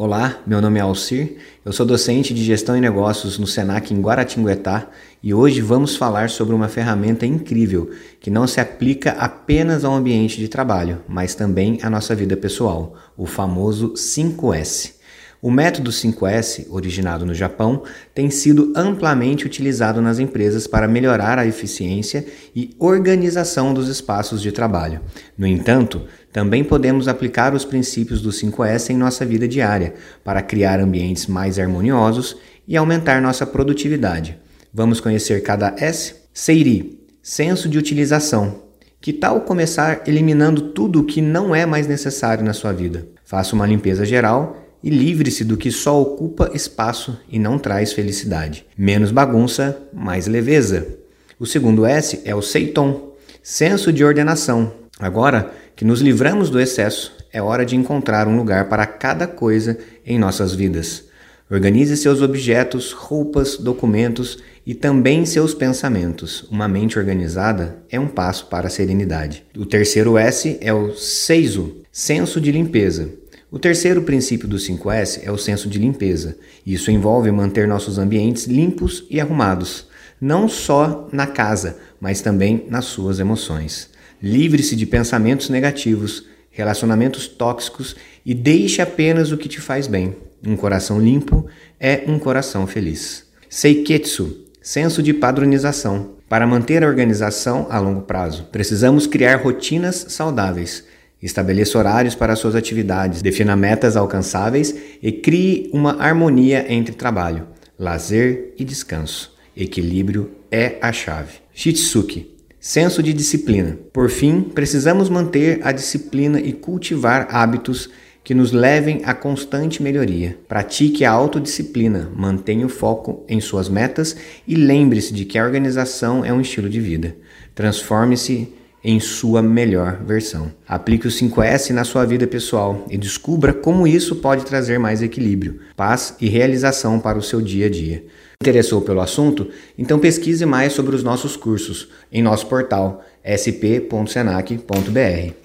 Olá, meu nome é Alcir, eu sou docente de Gestão e Negócios no Senac em Guaratinguetá e hoje vamos falar sobre uma ferramenta incrível que não se aplica apenas ao ambiente de trabalho, mas também à nossa vida pessoal, o famoso 5S. O método 5S, originado no Japão, tem sido amplamente utilizado nas empresas para melhorar a eficiência e organização dos espaços de trabalho. No entanto, também podemos aplicar os princípios do 5S em nossa vida diária para criar ambientes mais harmoniosos e aumentar nossa produtividade. Vamos conhecer cada S? Seiri, senso de utilização. Que tal começar eliminando tudo o que não é mais necessário na sua vida? Faça uma limpeza geral e livre-se do que só ocupa espaço e não traz felicidade. Menos bagunça, mais leveza. O segundo S é o Seiton, senso de ordenação. Agora que nos livramos do excesso, é hora de encontrar um lugar para cada coisa em nossas vidas. Organize seus objetos, roupas, documentos e também seus pensamentos. Uma mente organizada é um passo para a serenidade. O terceiro S é o Seizo, senso de limpeza. O terceiro princípio do 5S é o senso de limpeza. Isso envolve manter nossos ambientes limpos e arrumados, não só na casa, mas também nas suas emoções. Livre-se de pensamentos negativos, relacionamentos tóxicos e deixe apenas o que te faz bem. Um coração limpo é um coração feliz. Seiketsu senso de padronização. Para manter a organização a longo prazo, precisamos criar rotinas saudáveis Estabeleça horários para suas atividades, defina metas alcançáveis e crie uma harmonia entre trabalho, lazer e descanso. Equilíbrio é a chave. Shitsuki senso de disciplina. Por fim, precisamos manter a disciplina e cultivar hábitos que nos levem à constante melhoria. Pratique a autodisciplina, mantenha o foco em suas metas e lembre-se de que a organização é um estilo de vida. Transforme-se em sua melhor versão. Aplique o 5S na sua vida pessoal e descubra como isso pode trazer mais equilíbrio, paz e realização para o seu dia a dia. Interessou pelo assunto? Então pesquise mais sobre os nossos cursos em nosso portal sp.senac.br.